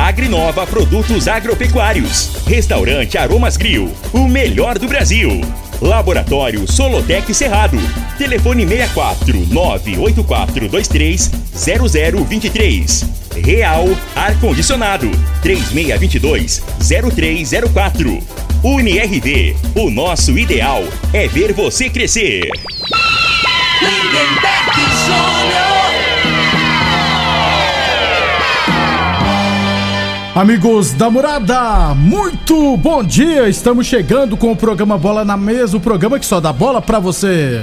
Agrinova Produtos Agropecuários. Restaurante Aromas Grill, o melhor do Brasil. Laboratório Solotec Cerrado. Telefone 64 98423 0023. Real Ar Condicionado 3622 0304. UniRV, o nosso ideal é ver você crescer. Lindenberg Amigos da morada, muito bom dia! Estamos chegando com o programa Bola na Mesa o programa que só dá bola pra você.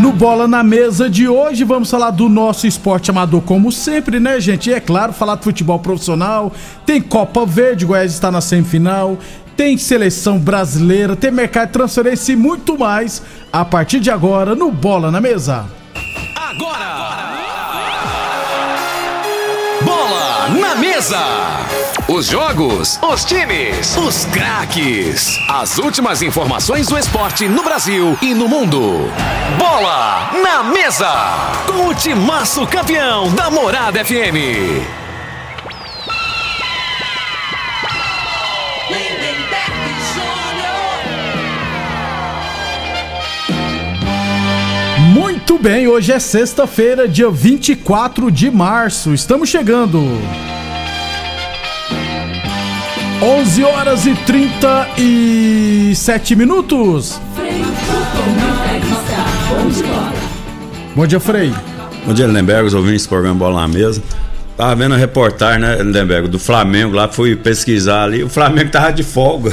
No Bola na Mesa de hoje, vamos falar do nosso esporte amador, como sempre, né, gente? E é claro, falar de futebol profissional. Tem Copa Verde, Goiás está na semifinal. Tem seleção brasileira, tem mercado de transferência e muito mais a partir de agora no Bola na Mesa. Agora! Bola na mesa! Os jogos, os times, os craques. As últimas informações do esporte no Brasil e no mundo. Bola na mesa! Com o timaço campeão da Morada FM. Muito bem, hoje é sexta-feira, dia 24 de março. Estamos chegando. 11 horas e 37 minutos. Bom dia, Frei. Bom dia, Lindenberg, os ouvintes do programa Bola na Mesa. Tava vendo a reportagem, né, Lindenberg, do Flamengo lá, fui pesquisar ali, o Flamengo tava de folga.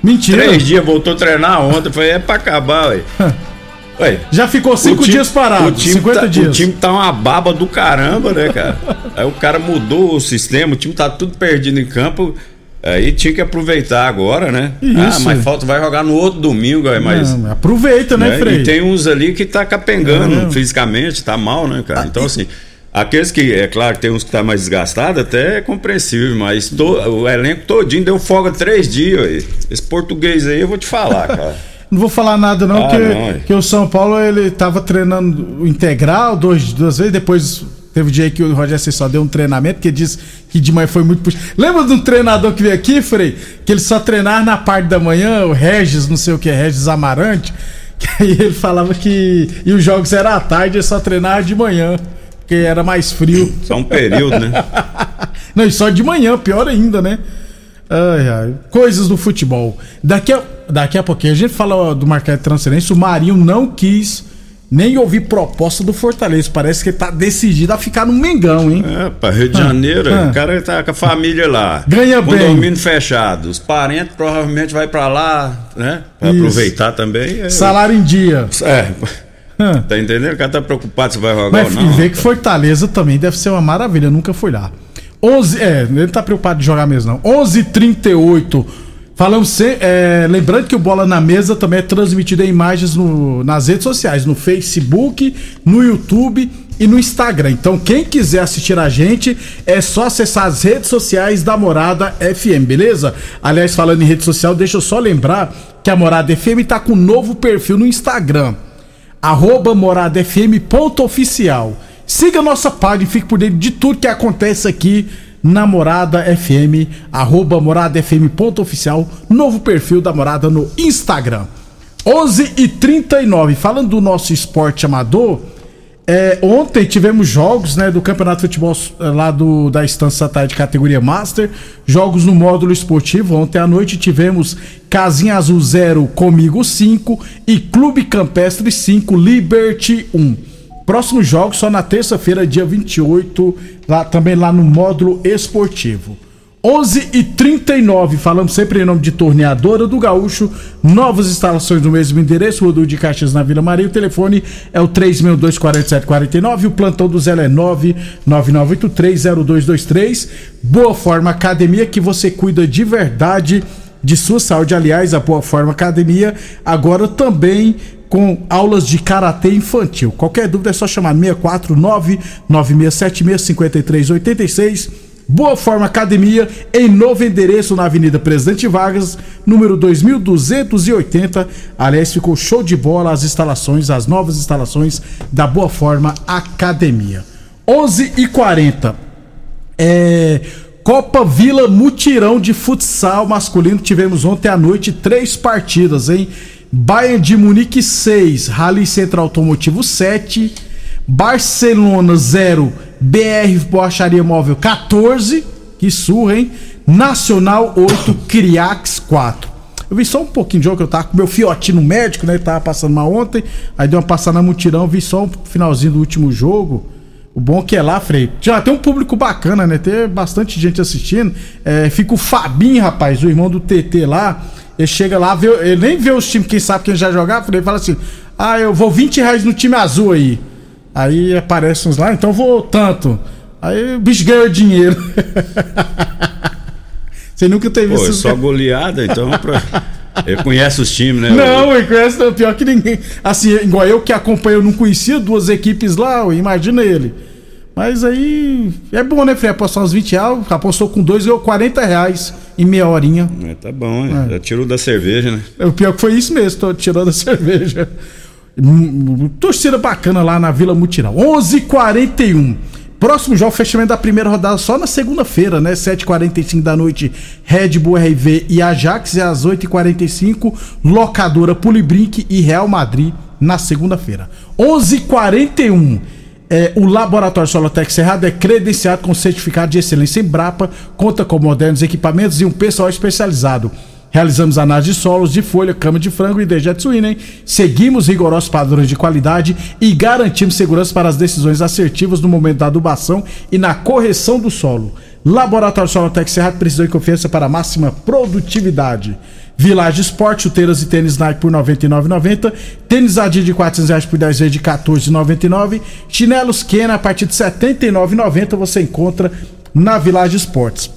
Mentira. Três dias, voltou a treinar ontem, foi é pra acabar, ué. Ué, Já ficou cinco time- dias parado, o time 50 tá, dias. O time tá uma baba do caramba, né, cara? aí o cara mudou o sistema, o time tá tudo perdido em campo. Aí tinha que aproveitar agora, né? Ah, Isso. mas falta, vai jogar no outro domingo, aí, mas. Não, aproveita, né, né? Frei? E tem uns ali que tá capengando É. fisicamente, tá mal, né, cara? Então, assim, aqueles que, é claro que tem uns que tá mais desgastado, até é compreensível, mas to- o elenco todinho deu folga três dias. Esse português aí eu vou te falar, cara. Não vou falar nada não, Ah, que, não, é. que o São Paulo ele tava treinando integral dois, duas vezes, depois teve o dia que o Rogério só deu um treinamento, que disse que de manhã foi muito puxado. Lembra de um treinador que veio aqui, Frei? Que ele só treinava na parte da manhã, o Regis, não sei o que, Regis Amarante, que aí ele falava que... E os jogos eram à tarde, ele só treinava de manhã, porque era mais frio. Só um período, né? Não, e só de manhã, pior ainda, né? Ai, ai. Coisas do futebol. Daqui a, daqui a pouquinho a gente fala do mercado de transferência. O Marinho não quis nem ouvir proposta do Fortaleza. Parece que ele tá decidido a ficar no Mengão, hein? É, pra Rio de Janeiro, ah. o cara tá com a família lá. Ganha bem. Condomínio fechado. Os parentes provavelmente vai pra lá, né? Pra Isso. aproveitar também. É, Salário em dia. É, Hã. tá entendendo? O cara tá preocupado se vai jogar Mas ou não. vê que Fortaleza também deve ser uma maravilha. Eu nunca fui lá. 11, é, ele não tá preocupado de jogar mesmo, não. 11:38. Falamos é, lembrando que o Bola na Mesa também é transmitido em imagens no- nas redes sociais, no Facebook, no YouTube e no Instagram. Então, quem quiser assistir a gente, é só acessar as redes sociais da Morada FM, beleza? Aliás, falando em rede social, deixa eu só lembrar que a Morada FM tá com um novo perfil no Instagram moradafm.oficial. Siga a nossa página e fique por dentro de tudo que acontece aqui na Morada FM, arroba moradafm.oficial, novo perfil da Morada no Instagram. 11 e 39 falando do nosso esporte amador, é, ontem tivemos jogos né, do Campeonato de Futebol eh, lá do, da Estância Tarde categoria Master, jogos no módulo esportivo. Ontem à noite tivemos Casinha Azul 0, Comigo 5 e Clube Campestre 5, Liberty 1. Próximos jogos só na terça-feira, dia 28, lá, também lá no módulo esportivo. 11 e 39 falamos sempre em nome de Torneadora do Gaúcho, novas instalações no mesmo endereço, Rodul de Caixas na Vila Maria, o telefone é o 3624749, o plantão do Zé é 999830223, Boa Forma Academia, que você cuida de verdade de sua saúde, aliás, a Boa Forma Academia, agora também com aulas de karatê infantil. Qualquer dúvida é só chamar 649 9676 5386 Boa Forma Academia, em novo endereço na Avenida Presidente Vargas, número 2280. Aliás, ficou show de bola as instalações, as novas instalações da Boa Forma Academia. 11 e 40 é, Copa Vila Mutirão de Futsal Masculino. Tivemos ontem à noite três partidas, hein? Bayern de Munique 6, Rally Central Automotivo 7, Barcelona 0, BR Borracharia Móvel 14, que surra, hein? Nacional 8, Criax 4. Eu vi só um pouquinho de jogo que eu tava com meu fiotinho no médico, né? Ele tava passando mal ontem. Aí deu uma passada na mutirão, vi só um finalzinho do último jogo. O bom que é lá, Frei. Já tem um público bacana, né? Tem bastante gente assistindo. É, fica o Fabinho, rapaz, o irmão do TT lá. Ele chega lá, vê, ele nem vê os times, quem sabe quem já jogar. Frei, ele fala assim: Ah, eu vou 20 reais no time azul aí. Aí aparece uns lá, então vou tanto. Aí o bicho ganhou dinheiro. Você nunca teve é esses- só goleada, então. Pra... Ele conhece os times, né? Não, ele conhece não, pior que ninguém. Assim, igual eu que acompanho, eu não conhecia duas equipes lá, imagina ele. Mas aí é bom, né, Frei? Apostar uns 20 reais, apostou com dois, ganhou 40 reais em meia horinha. É, tá bom, é. já tirou da cerveja, né? O pior que foi isso mesmo, tô tirando a cerveja. Torcida bacana lá na Vila Mutirão. 11:41. Próximo jogo, fechamento da primeira rodada só na segunda-feira, né? 7h45 da noite, Red Bull RV e Ajax. E às 8h45, Locadora Pulibrink e Real Madrid na segunda-feira. 11:41. É, o Laboratório Solotec Cerrado é credenciado com certificado de excelência em Brapa, conta com modernos equipamentos e um pessoal especializado. Realizamos análise de solos, de folha, cama de frango e dejeto suíno, hein? Seguimos rigorosos padrões de qualidade e garantimos segurança para as decisões assertivas no momento da adubação e na correção do solo. Laboratório Solotec Cerrado precisou de confiança para máxima produtividade. Village Sport, chuteiras e tênis Nike por R$ 99,90. Tênis Adidas de 400 reais por 10 vezes de R$ 14,99. Chinelos Kena a partir de R$ 79,90 você encontra na Village Sports.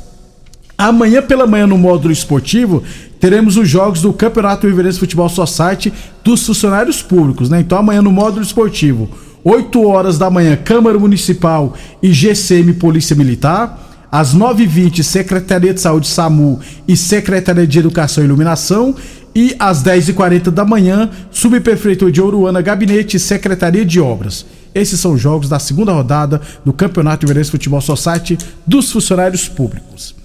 Amanhã pela manhã no módulo esportivo teremos os jogos do Campeonato Riverense Futebol Society dos funcionários públicos, né? Então amanhã no módulo esportivo, 8 horas da manhã, Câmara Municipal e GCM Polícia Militar. Às 9h20, Secretaria de Saúde SAMU e Secretaria de Educação e Iluminação. E às 10h40 da manhã, Subprefeitura de Oruana, Gabinete e Secretaria de Obras. Esses são os jogos da segunda rodada do Campeonato Riverense Futebol Society dos funcionários públicos.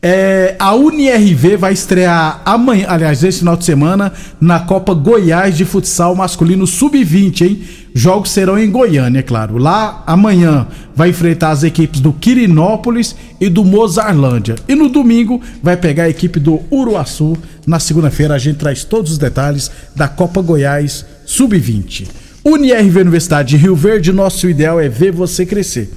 É, a UniRV vai estrear amanhã, aliás, esse final de semana, na Copa Goiás de Futsal Masculino Sub-20, hein? Jogos serão em Goiânia, é claro. Lá, amanhã, vai enfrentar as equipes do Quirinópolis e do Mozarlândia. E no domingo, vai pegar a equipe do Uruaçu. Na segunda-feira, a gente traz todos os detalhes da Copa Goiás Sub-20. UniRV Universidade de Rio Verde, nosso ideal é ver você crescer.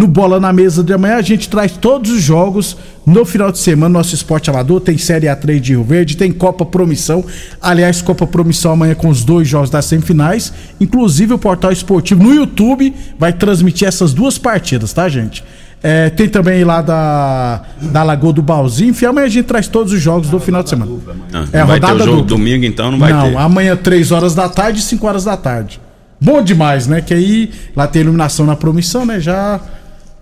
No Bola na Mesa de amanhã a gente traz todos os jogos. No final de semana, nosso esporte amador tem Série A3 de Rio Verde, tem Copa Promissão. Aliás, Copa Promissão amanhã com os dois jogos das semifinais. Inclusive, o portal esportivo no YouTube vai transmitir essas duas partidas, tá, gente? É, tem também lá da, da Lagoa do Balzinho. Enfim, amanhã a gente traz todos os jogos do final de semana. Ah, É, não vai ter rodada o jogo dupla. domingo, então não vai não, ter. amanhã 3 horas da tarde e 5 horas da tarde. Bom demais, né? Que aí lá tem iluminação na promissão, né? Já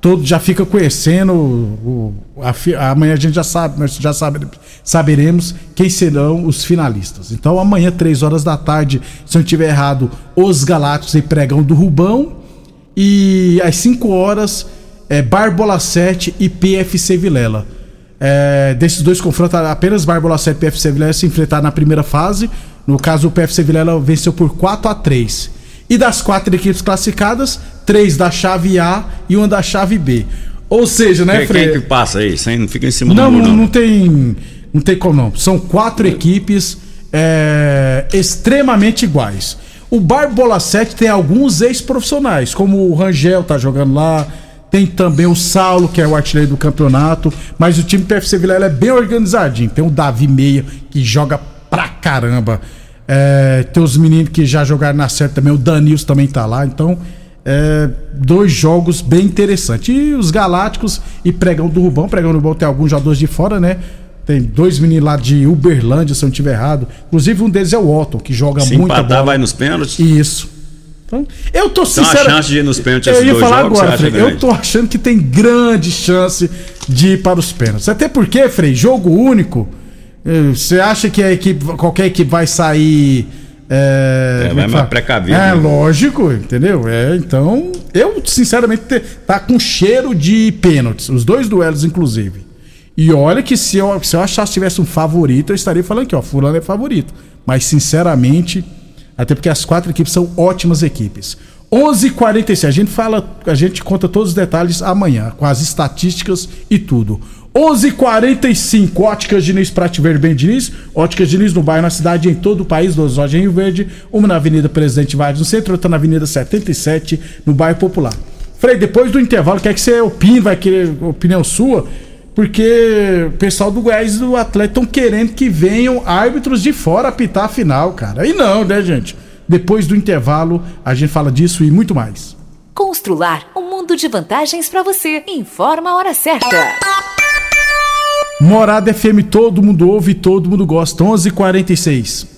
todo já fica conhecendo o, a amanhã a gente já sabe, nós já sabe, saberemos quem serão os finalistas. Então amanhã 3 horas da tarde, se eu não tiver errado, os Galácticos e Pregão do Rubão e às 5 horas é Barbola 7 e PFC Vilela. É, desses dois confrontos, apenas Barbola 7 e PFC Vilela se enfrentaram na primeira fase. No caso, o PFC Vilela venceu por 4 a 3 E das quatro equipes classificadas, três da chave A e uma da chave B. Ou seja, né, Fred? quem que passa aí? Sem, não fica em cima Não, do muro, não, não. tem. Não tem como não. São quatro equipes é, extremamente iguais. O Barbola 7 tem alguns ex-profissionais, como o Rangel tá jogando lá, Tem também o Saulo, que é o artilheiro do campeonato. Mas o time PFC Vilela é bem organizadinho. Tem o Davi Meia, que joga pra caramba. É, tem os meninos que já jogaram na série também. O Danils também tá lá. Então, é, dois jogos bem interessantes. E os Galácticos e Pregão do Rubão. Pregão do Rubão tem alguns jogadores de fora, né? Tem dois meninos lá de Uberlândia, se eu não estiver errado. Inclusive, um deles é o Otto, que joga Se muita empatar, bola. vai nos pênaltis. Isso. Então, eu tô Então a sincero. chance de ir nos pênaltis Eu ia dois falar jogos, agora, Frei. Eu tô achando que tem grande chance de ir para os pênaltis. Até porque, Frei, jogo único. eh, Você acha que a equipe, qualquer equipe vai sair. É, É, mais fala? precavido, É, né? lógico, entendeu? É, então, eu, sinceramente, te- tá com cheiro de pênaltis. Os dois duelos, inclusive. E olha que se eu, se eu achasse tivesse um favorito, eu estaria falando que, ó, fulano é favorito. Mas, sinceramente, até porque as quatro equipes são ótimas equipes. 11:46 a gente fala, a gente conta todos os detalhes amanhã, com as estatísticas e tudo. 11:45 Óticas Diniz Prate Verde Bem Diniz, Óticas Diniz no bairro, na cidade, em todo o país, duas lojas em Rio Verde, uma na Avenida Presidente Vargas no centro, outra na Avenida 77, no bairro Popular. Frei, depois do intervalo, quer que você opine, vai querer opinião sua? Porque o pessoal do Goiás e do Atlético estão querendo que venham árbitros de fora apitar a final, cara. E não, né, gente? Depois do intervalo, a gente fala disso e muito mais. Constrular um mundo de vantagens para você. Informa a hora certa. Morada FM, todo mundo ouve, todo mundo gosta. 11:46.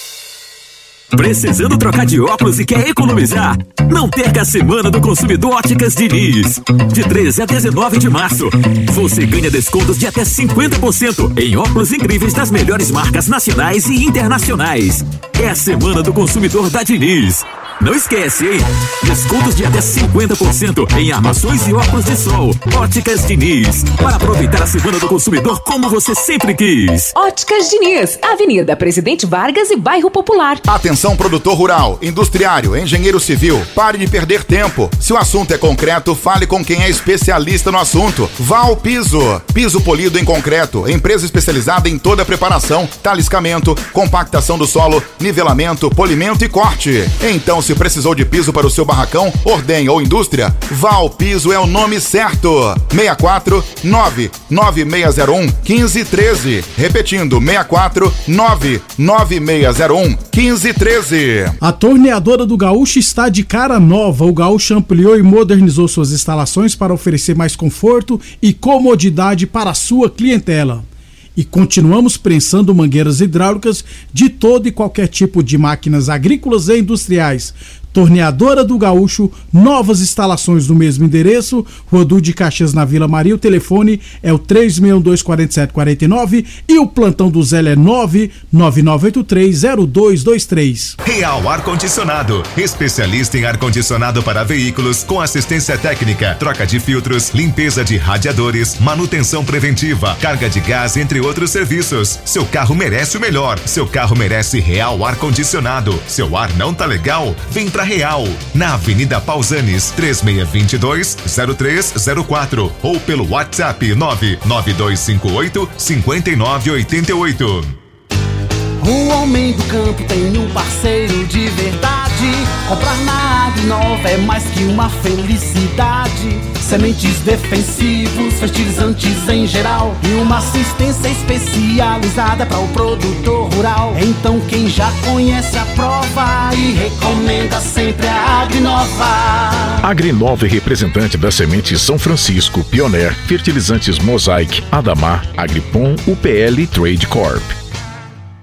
Precisando trocar de óculos e quer economizar? Não perca a Semana do Consumidor Óticas Diniz. De 13 a 19 de março. Você ganha descontos de até 50% em óculos incríveis das melhores marcas nacionais e internacionais. É a Semana do Consumidor da Diniz. Não esquece, hein? Descontos de até 50% em armações e óculos de sol. Óticas Diniz. Para aproveitar a Semana do Consumidor como você sempre quis. Óticas Diniz, Avenida Presidente Vargas e Bairro Popular. Atenção produtor rural, industriário, engenheiro civil, pare de perder tempo. Se o assunto é concreto, fale com quem é especialista no assunto. Val Piso, piso polido em concreto, empresa especializada em toda a preparação, taliscamento, compactação do solo, nivelamento, polimento e corte. Então, se precisou de piso para o seu barracão, ordem ou indústria, Val Piso é o nome certo. 64 99601 1513. Repetindo, 64 99601 1513. A torneadora do Gaúcho está de cara nova. O Gaúcho ampliou e modernizou suas instalações para oferecer mais conforto e comodidade para a sua clientela. E continuamos prensando mangueiras hidráulicas de todo e qualquer tipo de máquinas agrícolas e industriais. Torneadora do Gaúcho, novas instalações no mesmo endereço, Rua Du de Caxias na Vila Maria. O telefone é o 3624749 e o plantão do Zé é 999830223. Real Ar Condicionado, especialista em ar condicionado para veículos com assistência técnica, troca de filtros, limpeza de radiadores, manutenção preventiva, carga de gás, entre outros serviços. Seu carro merece o melhor. Seu carro merece Real Ar Condicionado. Seu ar não tá legal? Vem pra Real, na Avenida Pausanes, 3622 0304 ou pelo WhatsApp 99258 5988. O homem do campo tem um parceiro de verdade. Comprar na Agrinova é mais que uma felicidade. Sementes defensivos, fertilizantes em geral e uma assistência especializada para o produtor rural. Então quem já conhece a prova e recomenda sempre a Agrinova. Agrinova é representante da semente São Francisco, Pioneer, Fertilizantes Mosaic, Adamar, Agripom, UPL Trade Corp.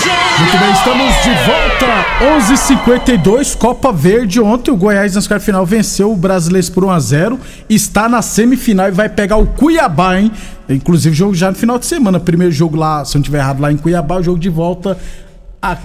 Muito bem, estamos de volta. 11:52 Copa Verde. Ontem o Goiás na sua final venceu o Brasileiro por 1 a 0 Está na semifinal e vai pegar o Cuiabá, hein? Inclusive, jogo já no final de semana. Primeiro jogo lá, se não estiver errado, lá em Cuiabá, o jogo de volta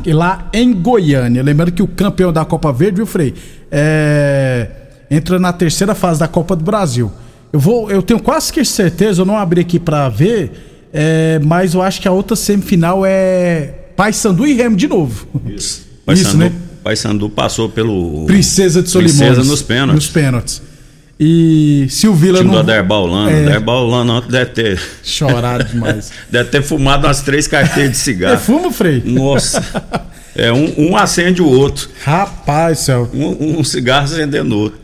lá em Goiânia. Lembrando que o campeão da Copa Verde, viu, Frei? É, entra na terceira fase da Copa do Brasil. Eu vou, eu tenho quase que certeza, eu não abri aqui pra ver, é, mas eu acho que a outra semifinal é Paysandu e Remo de novo. Isso. Paysandu, né? Paysandu passou pelo. Princesa de Solimões. Princesa nos pênaltis. Nos pênaltis. E se o Vila time não. do Aderbal Holanda. É. O Aderbal Holanda ontem deve ter. Chorado demais. deve ter fumado umas três carteiras de cigarro. É fumo, Frei? Nossa. É, um, um acende o outro. Rapaz, céu. Um, um cigarro acendendo o outro.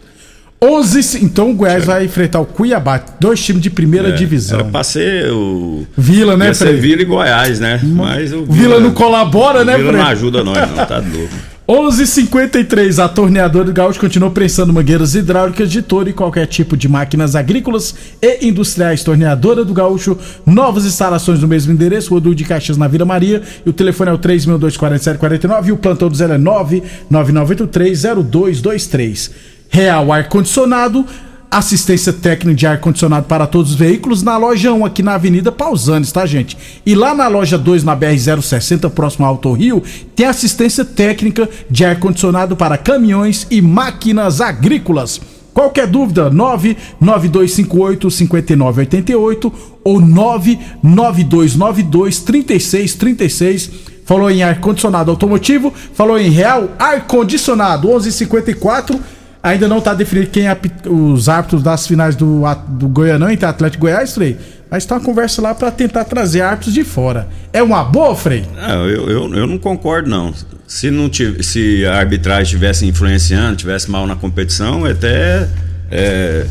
11, então o Goiás vai enfrentar o Cuiabá, dois times de primeira É, divisão. Era pra ser o. Vila, né, Ia ser? Vila e Goiás, né? Mas o Vila não colabora, o né, Vila Frei? não ajuda nós, não, tá louco. 11:53 a torneadora do Gaúcho continua prensando mangueiras hidráulicas de todo e qualquer tipo de máquinas agrícolas e industriais. Torneadora do Gaúcho, novas instalações no mesmo endereço, Rodul de Caxias na Vila Maria. E o telefone é o 3.24749 e o plantão do Zé é 999830223. Real Ar Condicionado. Assistência técnica de ar-condicionado para todos os veículos na loja 1 aqui na Avenida Pausanes, tá, gente? E lá na loja 2, na BR-060, próximo ao Alto Rio, tem assistência técnica de ar-condicionado para caminhões e máquinas agrícolas. Qualquer dúvida, 99258-5988 ou 99292-3636. Falou em ar-condicionado automotivo, falou em real ar-condicionado, 1154. Ainda não está definido quem é os árbitros das finais do, do Goianão entre Atlético e Goiás, Frei. Mas tá uma conversa lá para tentar trazer árbitros de fora. É uma boa, Frei? Não, eu, eu, eu não concordo, não. Se, não tive, se a arbitragem estivesse influenciando, tivesse mal na competição, até é,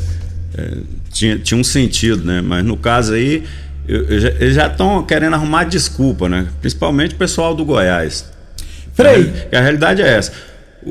é, tinha, tinha um sentido, né? Mas no caso aí, eu- eu eles já estão querendo arrumar desculpa, né? Principalmente o pessoal do Goiás. Frei. A, a realidade é essa.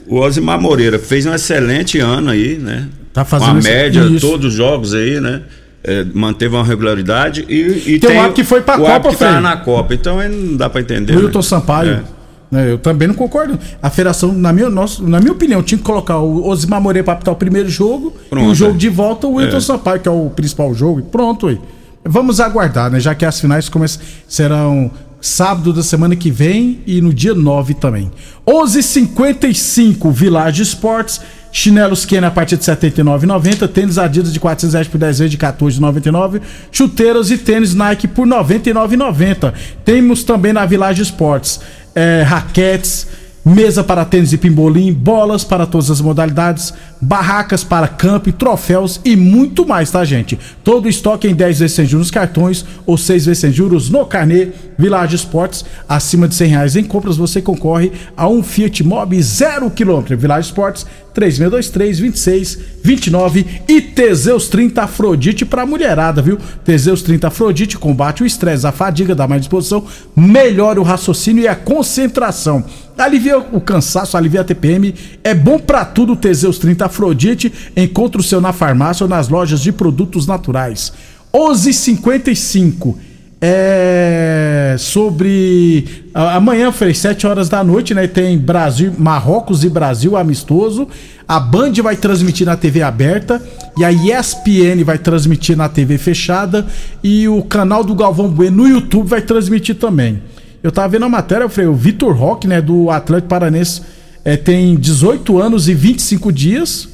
O Osimar Moreira fez um excelente ano aí, né? Tá fazendo uma média, isso. todos os jogos aí, né? É, manteve uma regularidade e, e Tem um árbitro que foi pra o Copa, que tá na Copa. Então aí não dá pra entender. O Wilton né? Sampaio. É. né, eu também não concordo. A federação, na minha, nossa, na minha opinião, tinha que colocar o Osimar Moreira para apitar o primeiro jogo e Pronto, o jogo é. de volta o Wilton É. Sampaio, que é o principal jogo. E pronto aí. Vamos aguardar, né? Já que as finais começam, serão sábado da semana que vem e no dia 9 também. 11:55 Village Esportes. Chinelos Kenny a partir de R$ 79,90. Tênis Adidas de 400 reais por 10 vezes de R$ 14,99. Chuteiras e tênis Nike por R$ 99,90. Temos também na Village Esportes é, raquetes, mesa para tênis e pimbolim, bolas para todas as modalidades, barracas para camping, troféus e muito mais, tá, gente? Todo estoque em 10 vezes sem juros cartões ou 6 vezes sem juros no carnê. Village Esportes, acima de 100 reais em compras, você concorre a um Fiat Mobi 0 km. Village Esportes, 3623-2629 e Teseus 30 Afrodite pra mulherada, viu? Teseus 30 Afrodite combate o estresse, a fadiga, dá mais disposição, melhora o raciocínio e a concentração. Alivia o cansaço, alivia a TPM, é bom pra tudo o Teseus 30 Afrodite. Encontre o seu na farmácia ou nas lojas de produtos naturais. 11:55 é sobre amanhã, Frei, 7 horas da noite, né? Tem Brasil, Marrocos e Brasil amistoso. A Band vai transmitir na TV aberta e a ESPN vai transmitir na TV fechada e o canal do Galvão Bueno no YouTube vai transmitir também. Eu tava vendo a matéria, Frei, o Vitor Roque, né, do Atlético Paranense, é, tem 18 anos e 25 dias.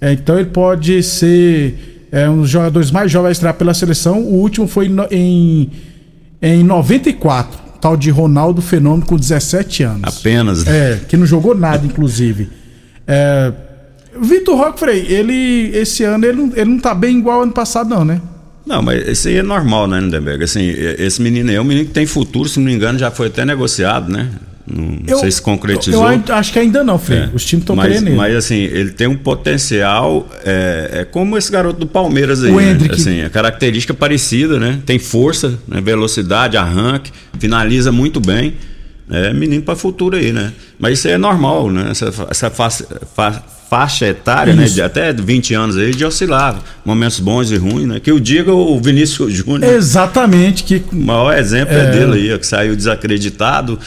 É, então ele pode ser é, um dos jogadores mais jovens a estrear pela seleção. O último foi no- em, em 94. Tal de Ronaldo Fenômeno com 17 anos. Apenas. né? É, que não jogou nada, inclusive. É, Vitor Roque, Frei, ele, esse ano, ele não, ele não tá bem igual ano passado, não, né? Não, mas isso aí é normal, né, Lindenberg? Assim, esse menino aí é um menino que tem futuro, se não me engano, já foi até negociado, né? Não, não sei se concretizou. Eu, eu acho que ainda não, Frei. É. Os times estão querendo ele. mas assim, ele tem um potencial, é, é como esse garoto do Palmeiras aí, O né? Hendrick. Assim, a característica parecida, né? Tem força, né? velocidade, arranque, finaliza muito bem. É menino para futuro aí, né? Mas isso aí é normal, né? Essa, essa fa- fa- faixa etária, né? Isso. De até 20 anos aí, de oscilar. Momentos bons e ruins, né? Que eu diga o Vinícius Júnior. Exatamente. Que... O maior exemplo é, É. dele aí, ó, que saiu desacreditado,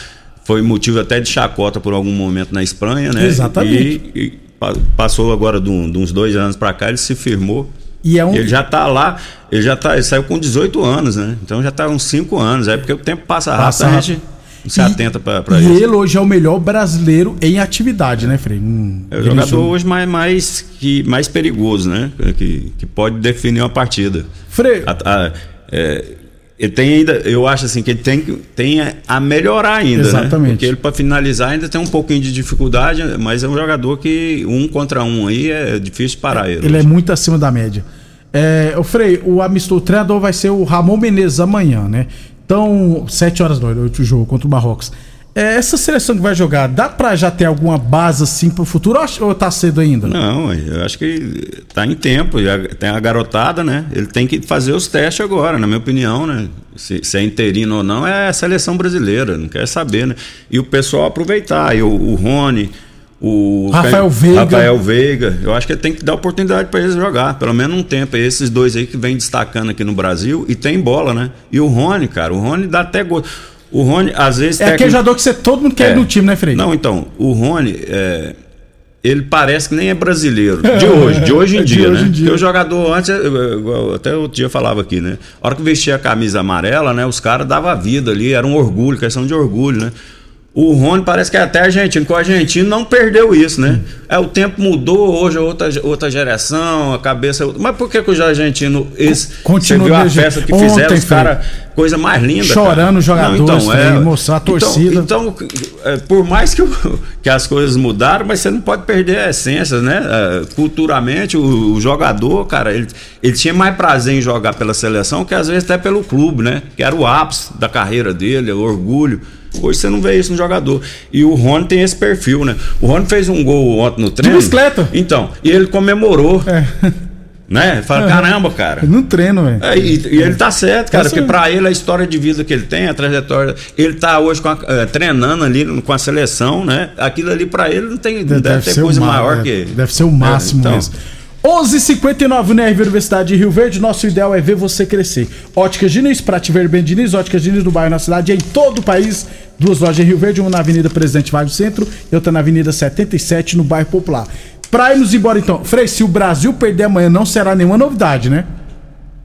foi motivo até de chacota por algum momento na Espanha, né? Exatamente. E, e pa- passou agora de, um- de uns dois anos pra cá, ele se firmou. E é um- Ele já tá lá, ele já tá, ele saiu com 18 anos, né? Então já tá uns 5 anos, é porque o tempo passa rápido, Passa a rápido. gente não se atenta pra, pra e isso. ele hoje é o melhor brasileiro em atividade, né, Frei? Hum, É o jogador hoje mais, mais, que, mais perigoso, né? Que, que pode definir uma partida. Frei. A- a- é, ele tem ainda, eu acho assim, que ele tem, tem a- a melhorar ainda, Exatamente. né? Porque ele para finalizar ainda tem um pouquinho de dificuldade, mas é um jogador que um contra um aí é difícil parar ele. Ele é muito acima da média. É, o Frei, o amistoso o treinador vai ser o Ramon Menezes amanhã, né? Então, 7 horas da noite o jogo contra o Marrocos. É, essa seleção que vai jogar, dá pra já ter alguma base assim pro futuro ou tá cedo ainda? Não, eu acho que tá em tempo, tem a garotada, né? Ele tem que fazer os testes agora, na minha opinião, né? Se, se é interino ou não, é a seleção brasileira, não quer saber, né? E o pessoal aproveitar, e o, o Rony, o Rafael Veiga. Rafael Veiga, eu acho que tem que dar oportunidade para eles jogar, pelo menos um tempo. É esses dois aí que vem destacando aqui no Brasil e tem bola, né? E o Rony, cara, o Rony dá até gol. O Rony, às vezes. É aquele técnico- jogador que você, todo mundo quer É. no time, né, Frei? não, então, o Rony, é, ele parece que nem é brasileiro. De hoje, de hoje em De dia, hoje né? em dia. Porque o jogador antes, eu- até outro dia eu falava aqui, né? A hora que vestia a camisa amarela, né? Os caras davam a vida ali, era um orgulho, questão de orgulho, né? O Rony parece que é até argentino, que o argentino não perdeu isso, né? É, o tempo mudou, hoje é outra, outra geração, a cabeça é. Mas por que, que os argentinos, esse, Continua você viu a festa que Ontem, fizeram, os caras, coisa mais linda. Chorando os jogadores, Não, então, Fred, mostrar a Então- torcida. Então, é, por mais que, que as coisas mudaram, mas você não pode perder a essência, né? É, culturalmente, o, o jogador, cara, ele, ele tinha mais prazer em jogar pela seleção que às vezes até pelo clube, né? Que era o ápice da carreira dele, o orgulho. Hoje você não vê isso no jogador. E o Rony tem esse perfil, né? O Rony fez um gol ontem no treino. bicicleta. Então, e ele comemorou. Né? Fala, Aham. caramba, cara. Não treino, velho. É, e, e ele tá certo, cara, Tá porque pra ele a história de vida que ele tem, a trajetória, ele tá hoje com a- eh, treinando ali com a seleção, né? Aquilo ali pra ele não tem não deve, ter coisa maior é, que Deve ser o máximo É, então. mesmo. 11:59 UNRV Universidade de Rio Verde. Nosso ideal é ver você crescer. Óticas Diniz, pra te ver bem Diniz, Óticas Diniz no bairro, na cidade e em todo o país. Duas lojas em Rio Verde, uma na Avenida Presidente Vargas Centro e outra na Avenida 77, no bairro Popular. Pra irmos embora então, Frei, se o Brasil perder amanhã não será nenhuma novidade, né?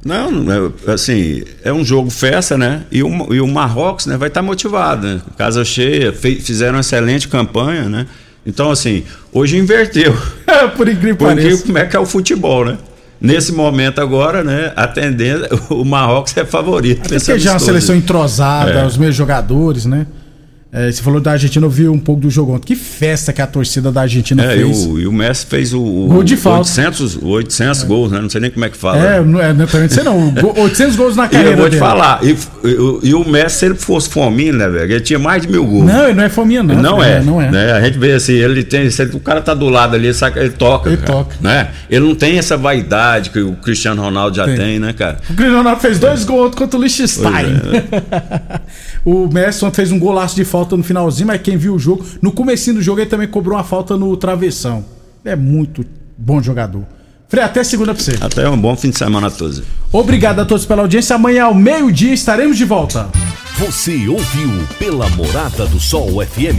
Não, é, assim, é um jogo festa, né? E o, e o Marrocos né, vai estar motivado, né? Casa cheia, fizeram uma excelente campanha, né? Então, assim, hoje inverteu. Por incrível que pareça. como é que é o futebol, né? Nesse momento agora, né? A tendência, o Marrocos é favorito. Até porque já é uma amistoso. seleção entrosada, É. os meus jogadores, né? É, você falou da Argentina, eu vi um pouco do jogo ontem. Que festa que a torcida da Argentina É, e fez. o, e o Messi fez o, o Gol de falta. 800, 800 gols, né? Não sei nem como é que fala. É, não é, não é também não sei não. Go- 800 gols na E carreira eu vou te dele. falar, e, e- e o Messi, se ele fosse fominho, né, velho? Ele tinha mais de mil gols. Não, ele não é fominha não. Não é, Não é. né? A gente vê assim, ele tem. Se ele- o cara tá do lado ali, sabe, ele toca. Ele cara, toca. Né? Ele não tem essa vaidade que o Cristiano Ronaldo já Tem. tem, né, cara? O Cristiano Ronaldo fez dois gols ontem contra o Liechtenstein. é. o Messi ontem fez um golaço de falta no finalzinho, mas quem viu o jogo, no comecinho do jogo ele também cobrou uma falta no travessão. É muito bom jogador. Frei, até segunda pra você. Até um bom fim de semana a todos. Obrigado a todos pela audiência. Amanhã ao meio-dia estaremos de volta. Você ouviu pela Morada do Sol FM.